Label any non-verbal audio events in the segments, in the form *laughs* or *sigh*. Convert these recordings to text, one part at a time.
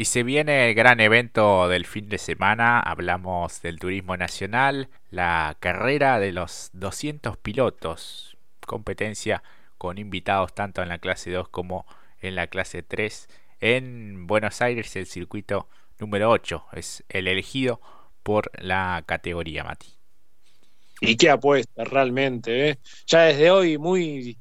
Y se viene el gran evento del fin de semana, hablamos del turismo nacional, la carrera de los 200 pilotos, competencia con invitados tanto en la clase 2 como en la clase 3. En Buenos Aires el circuito número 8 es el elegido por la categoría Mati. Y qué apuesta realmente, ¿eh? Ya desde hoy muy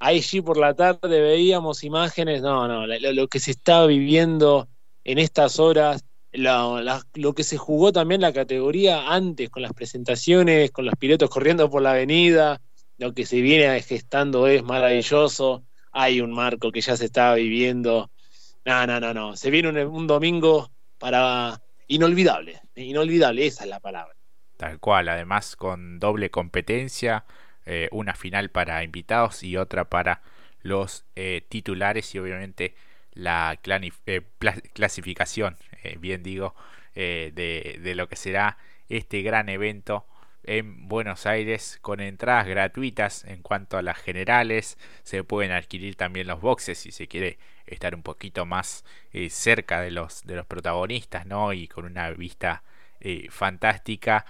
ahí sí por la tarde veíamos imágenes, no, no, lo que se está viviendo en estas horas, lo que se jugó también la categoría antes, con las presentaciones, con los pilotos corriendo por la avenida, lo que se viene gestando es maravilloso. Hay un marco que ya se está viviendo. No, no, no, no. Se viene un, domingo para inolvidable. Inolvidable, esa es la palabra. Tal cual, además con doble competencia, eh, una final para invitados y otra para los eh, titulares y obviamente la eh, clasificación, eh, bien digo, eh, de, lo que será este gran evento en Buenos Aires con entradas gratuitas en cuanto a las generales. Se pueden adquirir también los boxes si se quiere estar un poquito más cerca de los, de los protagonistas, ¿no? Y con una vista fantástica.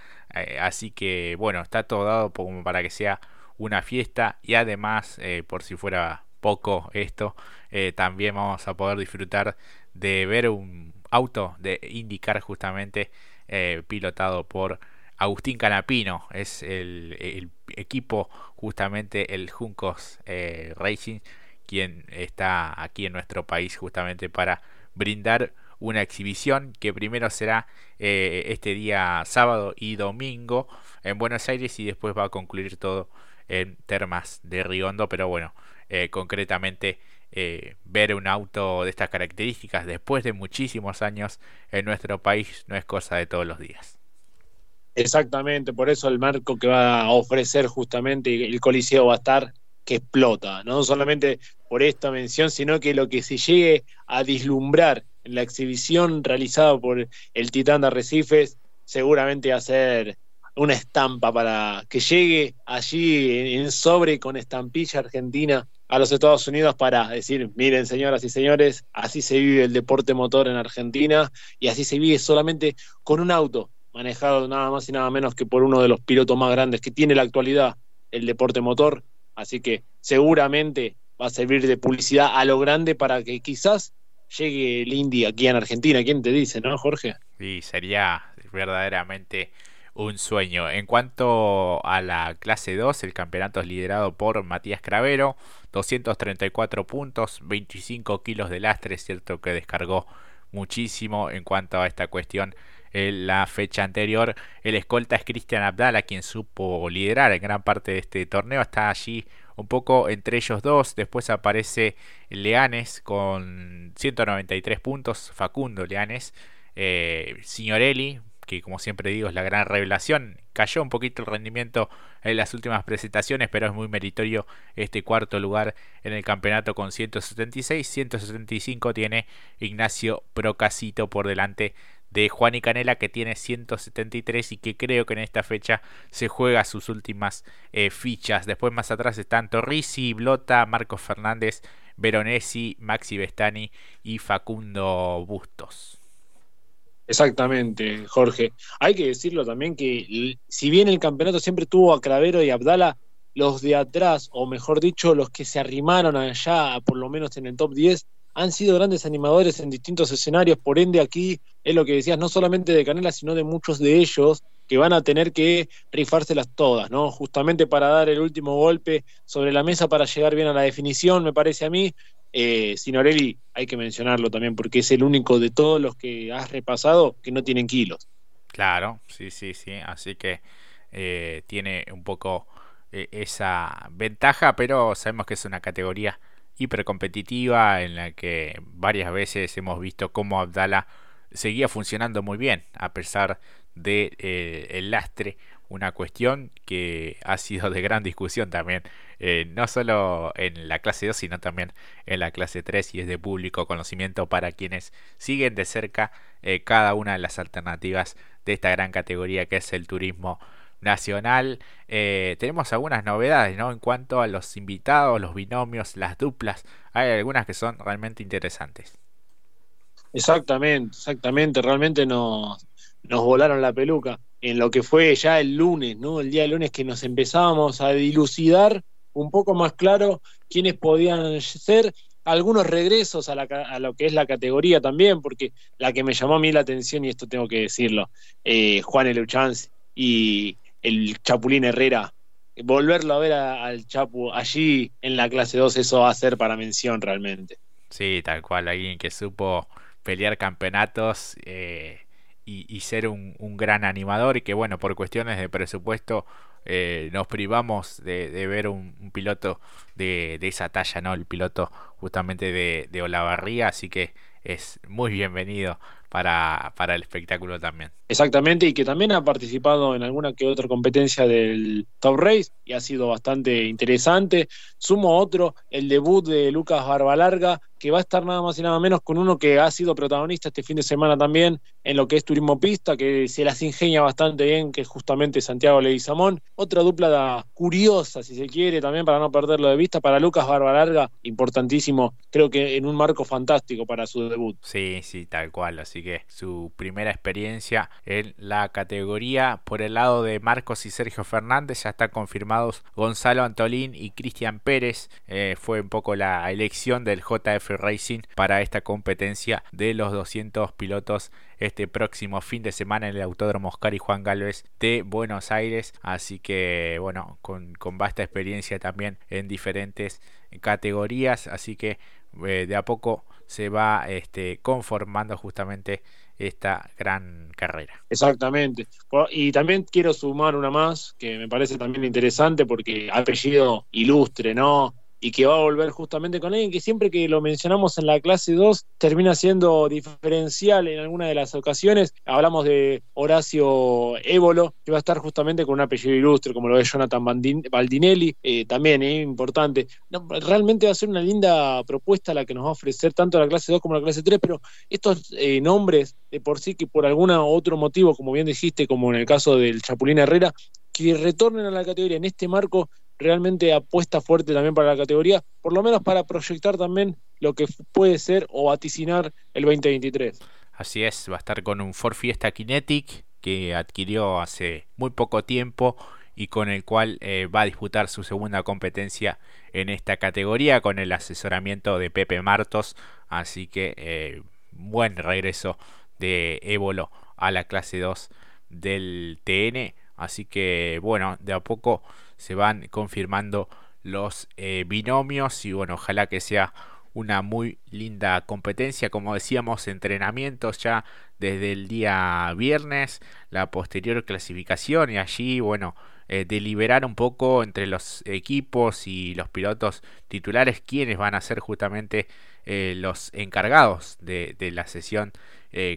así que bueno, está todo dado como para que sea una fiesta y además, por si fuera poco esto, eh, también vamos a poder disfrutar de ver un auto de indicar justamente eh, pilotado por Agustín Canapino. Es el, equipo justamente el Juncos eh, Racing quien está aquí en nuestro país justamente para brindar una exhibición que primero será este día sábado y domingo en Buenos Aires y después va a concluir todo en Termas de Riondo, pero bueno, concretamente eh, ver un auto de estas características después de muchísimos años en nuestro país no es cosa de todos los días. Exactamente, por eso el marco que va a ofrecer justamente el Coliseo va a estar que explota, no solamente por esta mención, sino que lo que se llegue a vislumbrar en la exhibición realizada por el Titán de Arrecifes seguramente va a ser una estampa para que llegue allí en sobre con estampilla argentina a los Estados Unidos para decir, miren señoras y señores, así se vive el deporte motor en Argentina y así se vive solamente con un auto manejado nada más y nada menos que por uno de los pilotos más grandes que tiene la actualidad el deporte motor. Así que seguramente va a servir de publicidad a lo grande para que quizás llegue el Indy aquí en Argentina. ¿Quién te dice, no, Jorge? Sí, sería verdaderamente un sueño. En cuanto a la clase 2, el campeonato es liderado por Matías Cravero, 234 puntos, 25 kilos de lastre, cierto que descargó muchísimo en cuanto a esta cuestión en la fecha anterior. El escolta es Cristian Abdala, quien supo liderar en gran parte de este torneo. Está allí un poco entre ellos dos. Después aparece Leanes con 193 puntos. Facundo Leanes. Eh, Signorelli que como siempre digo es la gran revelación. Cayó un poquito el rendimiento en las últimas presentaciones, pero es muy meritorio este cuarto lugar en el campeonato con 176. 175 tiene Ignacio Procasito por delante de Juan y Canela que tiene 173 y que creo que en esta fecha se juega sus últimas eh, fichas. Después más atrás están Torrisi, Blota, Marcos Fernández, Veronesi, Maxi Bestani y Facundo Bustos. Exactamente, Jorge. Hay que decirlo también que si bien el campeonato siempre tuvo a Cravero y Abdala, los de atrás, o mejor dicho, los que se arrimaron allá, por lo menos en el top 10, han sido grandes animadores en distintos escenarios. Por ende, aquí es lo que decías, no solamente de Canela, sino de muchos de ellos que van a tener que rifárselas todas, ¿no? Justamente para dar el último golpe sobre la mesa para llegar bien a la definición, me parece a mí. Eh, Sinorelli hay que mencionarlo también porque es el único de todos los que has repasado que no tienen kilos. Claro, sí, sí, sí. Así que eh, tiene un poco eh, esa ventaja, pero sabemos que es una categoría hipercompetitiva en la que varias veces hemos visto cómo Abdala seguía funcionando muy bien a pesar de eh, el lastre una cuestión que ha sido de gran discusión también, eh, no solo en la clase 2, sino también en la clase 3 y es de público conocimiento para quienes siguen de cerca eh, cada una de las alternativas de esta gran categoría que es el turismo nacional. Eh, tenemos algunas novedades ¿no? en cuanto a los invitados, los binomios, las duplas. Hay algunas que son realmente interesantes. Exactamente, exactamente, realmente nos, nos volaron la peluca en lo que fue ya el lunes, ¿no? El día del lunes que nos empezábamos a dilucidar un poco más claro quiénes podían ser, algunos regresos a, la, lo que es la categoría también, porque la que me llamó a mí la atención, y esto tengo que decirlo, eh, Juan Eluchanz y el Chapulín Herrera, volverlo a ver al Chapu allí en la clase 2, eso va a ser para mención realmente. Sí, tal cual, alguien que supo pelear campeonatos eh, y, ser un, gran animador y que bueno, por cuestiones de presupuesto eh, nos privamos de, ver un, piloto de, esa talla, ¿no? El piloto justamente de, de Olavarría, así que es muy bienvenido para, para el espectáculo también. Exactamente, y que también ha participado en alguna que otra competencia del Top Race y ha sido bastante interesante. Sumo otro, el debut de Lucas Barbalarga, que va a estar nada más y nada menos con uno que ha sido protagonista este fin de semana también en lo que es turismo pista, que se las ingenia bastante bien, que es justamente Santiago Leguizamón. Otra dupla curiosa, si se quiere, también para no perderlo de vista, para Lucas Barbalarga, importantísimo, creo que en un marco fantástico para su debut. Sí, sí, tal cual, así que su primera experiencia en la categoría. Por el lado de Marcos y Sergio Fernández ya están confirmados Gonzalo Antolín y Cristian Pérez. Eh, fue un poco la elección del JF Racing para esta competencia de los 200 pilotos este próximo fin de semana en el Autódromo Oscar y Juan Galvez de Buenos Aires. Así que bueno, con, con vasta experiencia también en diferentes categorías. Así que eh, de a poco se va este, conformando justamente esta gran carrera. Exactamente. Y también quiero sumar una más que me parece también interesante porque apellido ilustre, ¿no? Y que va a volver justamente con alguien que siempre que lo mencionamos en la clase 2 termina siendo diferencial en alguna de las ocasiones. Hablamos de Horacio Évolo, que va a estar justamente con un apellido ilustre, como lo es Jonathan Baldinelli, eh, también es importante. realmente va a ser una linda propuesta la que nos va a ofrecer tanto la clase 2 como la clase 3, pero estos eh, nombres de por sí que por algún otro motivo, como bien dijiste, como en el caso del Chapulín Herrera, que retornen a la categoría en este marco realmente apuesta fuerte también para la categoría, por lo menos para proyectar también lo que puede ser o vaticinar el 2023. Así es, va a estar con un Ford Fiesta Kinetic que adquirió hace muy poco tiempo y con el cual eh, va a disputar su segunda competencia en esta categoría con el asesoramiento de Pepe Martos. Así que eh, buen regreso de Évolo a la clase 2 del TN. Así que bueno, de a poco se van confirmando los eh, binomios y bueno, ojalá que sea una muy linda competencia, como decíamos, entrenamientos ya desde el día viernes, la posterior clasificación y allí, bueno, eh, deliberar un poco entre los equipos y los pilotos titulares quiénes van a ser justamente eh, los encargados de, de la sesión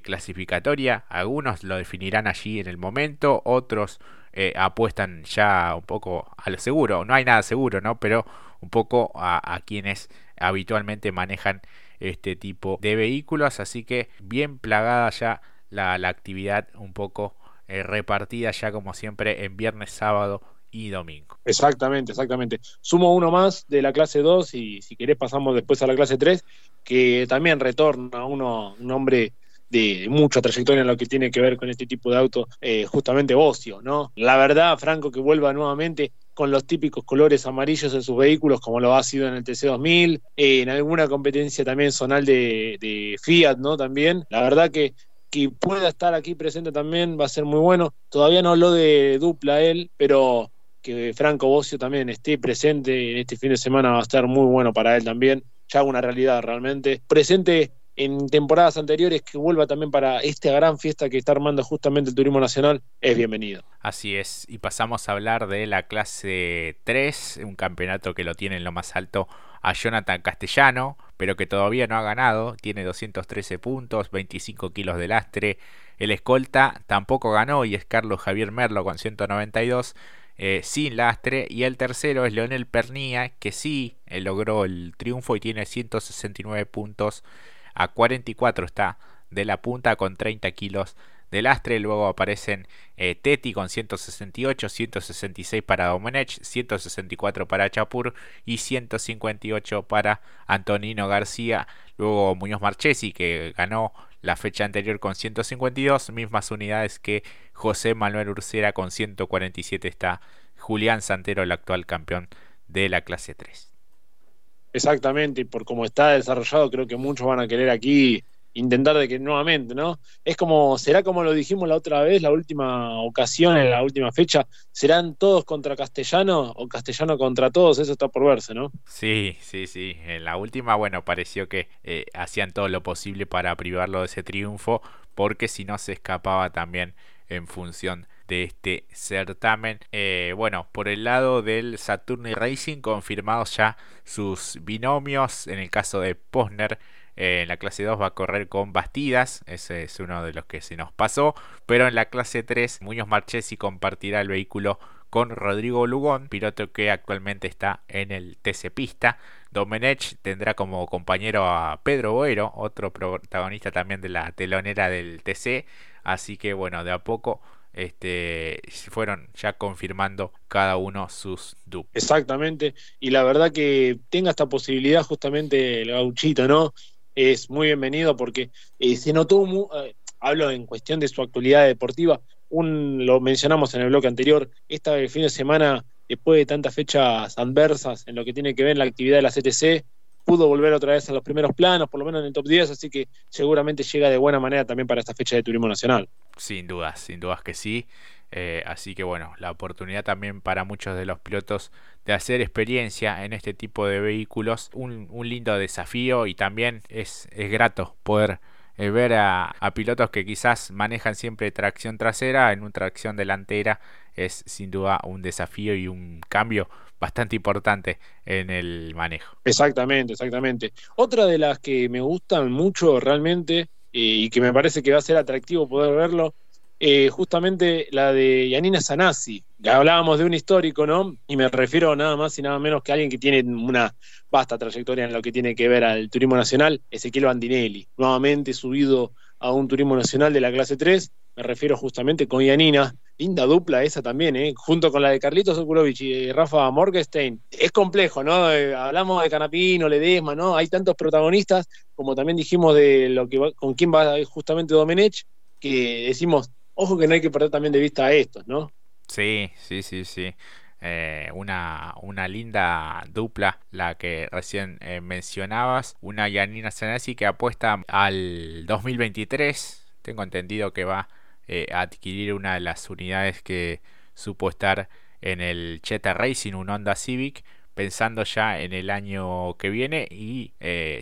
clasificatoria. Algunos lo definirán allí en el momento, otros eh, apuestan ya un poco a lo seguro. No hay nada seguro, ¿no? Pero un poco a, quienes habitualmente manejan este tipo de vehículos. Así que bien plagada ya la, actividad, un poco eh, repartida ya como siempre en viernes, sábado y domingo. Exactamente, exactamente. Sumo uno más de la clase 2 y si querés pasamos después a la clase 3, que también retorna uno, un hombre de mucha trayectoria en lo que tiene que ver con este tipo de auto, eh, justamente Bocio, ¿no? La verdad, Franco, que vuelva nuevamente con los típicos colores amarillos en sus vehículos, como lo ha sido en el TC2000, eh, en alguna competencia también zonal de, Fiat, ¿no? También, la verdad que que pueda estar aquí presente también va a ser muy bueno. Todavía no habló de dupla él, pero que Franco Bocio también esté presente en este fin de semana va a estar muy bueno para él también. Ya una realidad realmente. Presente en temporadas anteriores que vuelva también para esta gran fiesta que está armando justamente el Turismo Nacional, es bienvenido. Así es, y pasamos a hablar de la clase 3, un campeonato que lo tiene en lo más alto a Jonathan Castellano, pero que todavía no ha ganado, tiene 213 puntos, 25 kilos de lastre, el escolta tampoco ganó y es Carlos Javier Merlo con 192. Eh, sin lastre y el tercero es Leonel Pernía que sí eh, logró el triunfo y tiene 169 puntos a 44 está de la punta con 30 kilos de lastre, luego aparecen eh, Teti con 168, 166 para Domenech, 164 para Chapur y 158 para Antonino García, luego Muñoz Marchesi que ganó la fecha anterior con 152, mismas unidades que José Manuel Ursera con 147 está Julián Santero, el actual campeón de la clase 3. Exactamente, y por cómo está desarrollado, creo que muchos van a querer aquí intentar de que nuevamente, ¿no? Es como, será como lo dijimos la otra vez, la última ocasión, en la última fecha, ¿serán todos contra Castellano o Castellano contra todos? Eso está por verse, ¿no? Sí, sí, sí. En la última, bueno, pareció que eh, hacían todo lo posible para privarlo de ese triunfo, porque si no se escapaba también en función de este certamen. Eh, bueno, por el lado del Saturni Racing, confirmados ya sus binomios. En el caso de Posner, eh, en la clase 2 va a correr con Bastidas, ese es uno de los que se nos pasó. Pero en la clase 3, Muñoz Marchesi compartirá el vehículo con Rodrigo Lugón, piloto que actualmente está en el TC Pista. Domenech tendrá como compañero a Pedro Boero, otro protagonista también de la telonera del TC. Así que bueno, de a poco este, fueron ya confirmando cada uno sus duplas. Exactamente, y la verdad que tenga esta posibilidad justamente el gauchito, ¿no? Es muy bienvenido porque eh, se notó, eh, hablo en cuestión de su actualidad deportiva, un, lo mencionamos en el bloque anterior, este fin de semana, después de tantas fechas adversas en lo que tiene que ver la actividad de la CTC, pudo volver otra vez a los primeros planos, por lo menos en el top 10, así que seguramente llega de buena manera también para esta fecha de turismo nacional. Sin dudas, sin dudas que sí. Eh, así que bueno, la oportunidad también para muchos de los pilotos de hacer experiencia en este tipo de vehículos, un, lindo desafío y también es, es grato poder eh, ver a, pilotos que quizás manejan siempre tracción trasera en una tracción delantera es sin duda un desafío y un cambio bastante importante en el manejo. Exactamente, exactamente. Otra de las que me gustan mucho realmente y que me parece que va a ser atractivo poder verlo, eh, justamente la de Yanina Sanasi. Hablábamos de un histórico, ¿no? Y me refiero nada más y nada menos que a alguien que tiene una vasta trayectoria en lo que tiene que ver al turismo nacional, Ezequiel Bandinelli, nuevamente subido a un turismo nacional de la clase 3, me refiero justamente con Yanina, linda dupla esa también, ¿eh? junto con la de Carlitos Okulovich y Rafa Morgenstein. Es complejo, ¿no? Eh, hablamos de Canapino, Ledesma, ¿no? Hay tantos protagonistas, como también dijimos de lo que va, con quién va justamente Domenech, que decimos, ojo que no hay que perder también de vista a estos, ¿no? Sí, sí, sí, sí. Eh, una, una, linda dupla, la que recién eh, mencionabas, una Yanina Sanasi que apuesta al 2023, tengo entendido que va eh, a adquirir una de las unidades que supo estar en el Cheta Racing, un Honda Civic, pensando ya en el año que viene y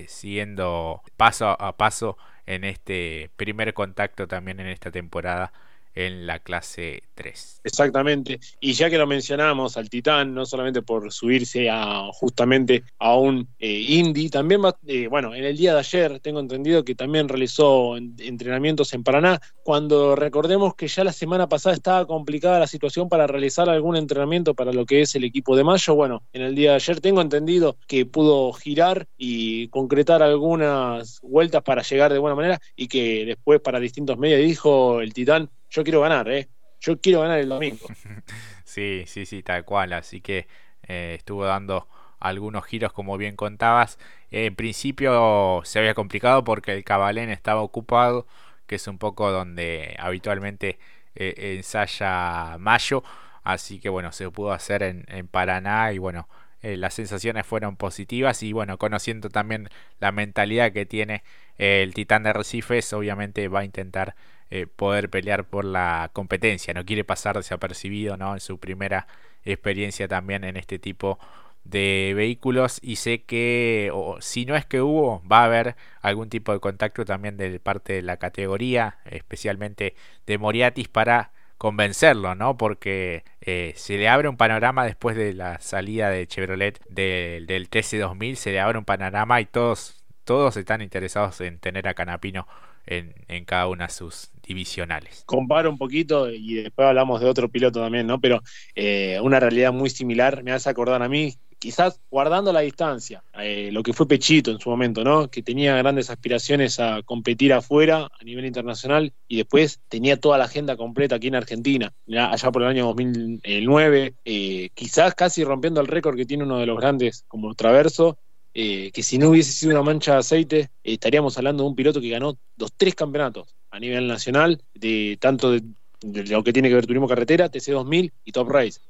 siguiendo paso a paso en este primer contacto también en esta temporada en la clase 3. Exactamente. Y ya que lo mencionamos al Titán, no solamente por subirse a justamente a un eh, Indy, también va, eh, bueno, en el día de ayer tengo entendido que también realizó entrenamientos en Paraná, cuando recordemos que ya la semana pasada estaba complicada la situación para realizar algún entrenamiento para lo que es el equipo de Mayo, bueno, en el día de ayer tengo entendido que pudo girar y concretar algunas vueltas para llegar de buena manera y que después para distintos medios dijo el Titán, yo quiero ganar, ¿eh? Yo quiero ganar el domingo. *laughs* sí, sí, sí, tal cual. Así que eh, estuvo dando algunos giros, como bien contabas. en principio se había complicado porque el Cabalén estaba ocupado, que es un poco donde habitualmente eh, ensaya Mayo. Así que bueno, se pudo hacer en, en Paraná y bueno, eh, las sensaciones fueron positivas y bueno, conociendo también la mentalidad que tiene el Titán de Recifes, obviamente va a intentar eh, poder pelear por la competencia, no quiere pasar desapercibido ¿no? en su primera experiencia también en este tipo de vehículos y sé que o, si no es que hubo va a haber algún tipo de contacto también de parte de la categoría especialmente de Moriatis para convencerlo, ¿no? Porque eh, se le abre un panorama después de la salida de Chevrolet del, del TC2000, se le abre un panorama y todos, todos están interesados en tener a Canapino en, cada una de sus divisionales. Comparo un poquito y después hablamos de otro piloto también, ¿no? Pero eh, una realidad muy similar, me hace acordar a mí, quizás guardando la distancia, eh, lo que fue Pechito en su momento, ¿no? Que tenía grandes aspiraciones a competir afuera a nivel internacional y después tenía toda la agenda completa aquí en Argentina, allá por el año 2009, eh, quizás casi rompiendo el récord que tiene uno de los grandes como Traverso, eh, que si no hubiese sido una mancha de aceite, estaríamos hablando de un piloto que ganó los tres campeonatos a nivel nacional, de tanto de, lo que tiene que ver turismo carretera, TC2000 y Top Race,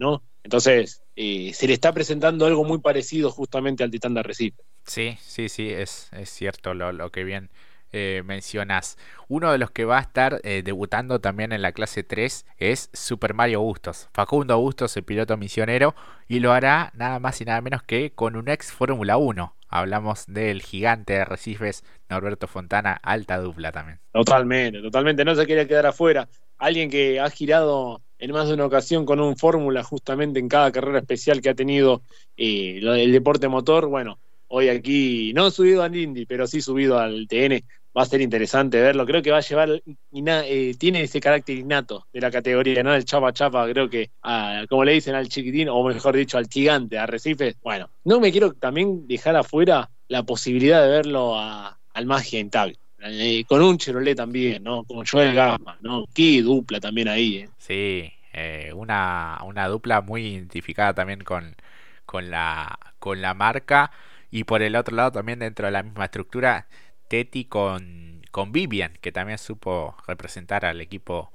¿no? Entonces, eh, se le está presentando algo muy parecido justamente al Titán de Arrecife. Sí, sí, sí, es, es cierto lo, lo que bien eh. Uno de los que va a estar eh, debutando también en la clase 3 es Super Mario Bustos. Facundo Bustos, el piloto misionero, y lo hará nada más y nada menos que con un ex Fórmula 1. Hablamos del gigante de Arrecifes, Norberto Fontana, alta dupla también. Totalmente, totalmente, no se quiere quedar afuera. Alguien que ha girado en más de una ocasión con un fórmula justamente en cada carrera especial que ha tenido eh, el deporte motor. Bueno, hoy aquí, no subido al Indy, pero sí subido al TN. Va a ser interesante verlo. Creo que va a llevar, eh, tiene ese carácter innato de la categoría, ¿no? El chapa chapa, creo que, como le dicen al chiquitín, o mejor dicho, al gigante, a Recife. Bueno, no me quiero también dejar afuera la posibilidad de verlo al Magia Intacto. Eh, con un Chevrolet también, ¿no? Con Joel Gama, ¿no? Qué dupla también ahí, ¿eh? Sí, eh, una, una, dupla muy identificada también con, con, la, con la marca. Y por el otro lado también dentro de la misma estructura, Teti con, con Vivian, que también supo representar al equipo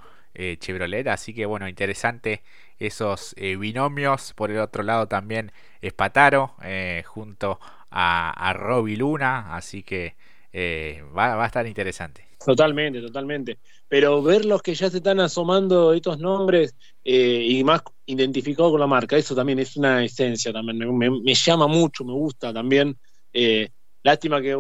Chevrolet. Así que bueno, interesante esos binomios. Por el otro lado también Espataro junto a, a Roby Luna. Así que eh, va, a estar interesante. Totalmente, totalmente. Pero ver los que ya se están asomando estos nombres eh, y más identificados con la marca, eso también es una esencia, también me, llama mucho, me gusta también. Eh, lástima que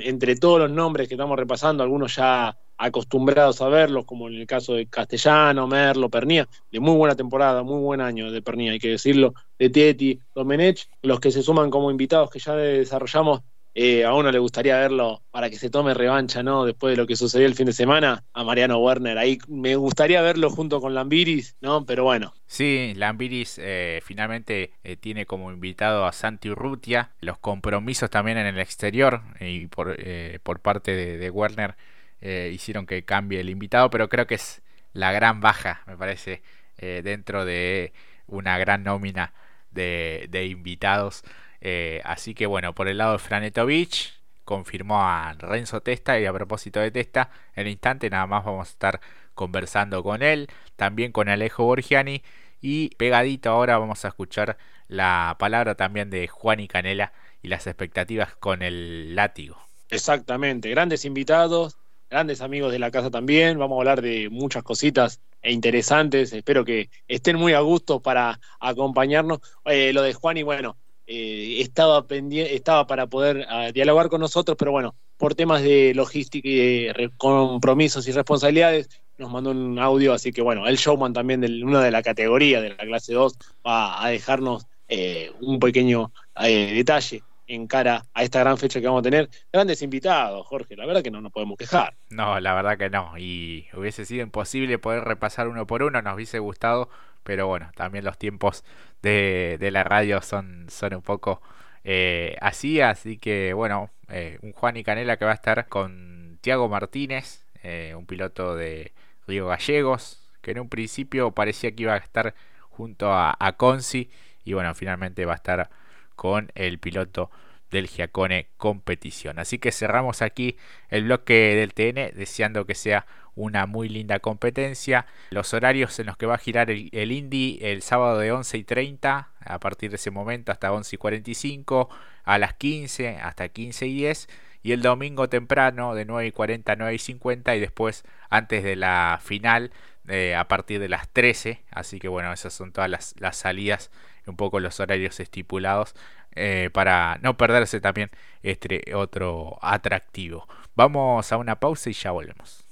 entre todos los nombres que estamos repasando, algunos ya acostumbrados a verlos, como en el caso de Castellano, Merlo, Pernía, de muy buena temporada, muy buen año de Pernía, hay que decirlo, de Teti, Domenech, los que se suman como invitados que ya desarrollamos eh, a uno le gustaría verlo para que se tome revancha, ¿no? Después de lo que sucedió el fin de semana, a Mariano Werner. Ahí me gustaría verlo junto con Lambiris, ¿no? Pero bueno. Sí, Lambiris eh, finalmente eh, tiene como invitado a Santi Urrutia. Los compromisos también en el exterior y por, por parte de, Werner hicieron que cambie el invitado, pero creo que es la gran baja, me parece, dentro de una gran nómina de, de invitados. Eh, así que bueno, por el lado de Franetovich, confirmó a Renzo Testa y a propósito de Testa, en el instante nada más vamos a estar conversando con él, también con Alejo Borgiani y pegadito ahora vamos a escuchar la palabra también de Juan y Canela y las expectativas con el látigo. Exactamente, grandes invitados, grandes amigos de la casa también, vamos a hablar de muchas cositas e interesantes, espero que estén muy a gusto para acompañarnos. Eh, lo de Juan y bueno, eh, estaba pendiente, estaba para poder ah, dialogar con nosotros, pero bueno, por temas de logística y de compromisos y responsabilidades, nos mandó un audio, así que bueno, el showman también de una de la categoría de la clase 2 va a dejarnos eh, un pequeño eh, detalle en cara a esta gran fecha que vamos a tener. Grandes invitados, Jorge, la verdad que no nos podemos quejar. No, la verdad que no, y hubiese sido imposible poder repasar uno por uno, nos hubiese gustado, pero bueno, también los tiempos de, la radio son, son un poco eh, así, así que bueno, eh, un Juan y Canela que va a estar con Tiago Martínez, eh, un piloto de Río Gallegos, que en un principio parecía que iba a estar junto a, a Conci, y bueno, finalmente va a estar con el piloto del Giacone Competición. Así que cerramos aquí el bloque del TN deseando que sea una muy linda competencia. Los horarios en los que va a girar el, Indy el sábado de 11 y 30, a partir de ese momento hasta 11 y 45, a las 15 hasta 15 y 10, y el domingo temprano de 9 y 40 a 9 y 50, y después antes de la final eh, a partir de las 13. Así que bueno, esas son todas las, las salidas, un poco los horarios estipulados. Eh, para no perderse también este otro atractivo. Vamos a una pausa y ya volvemos.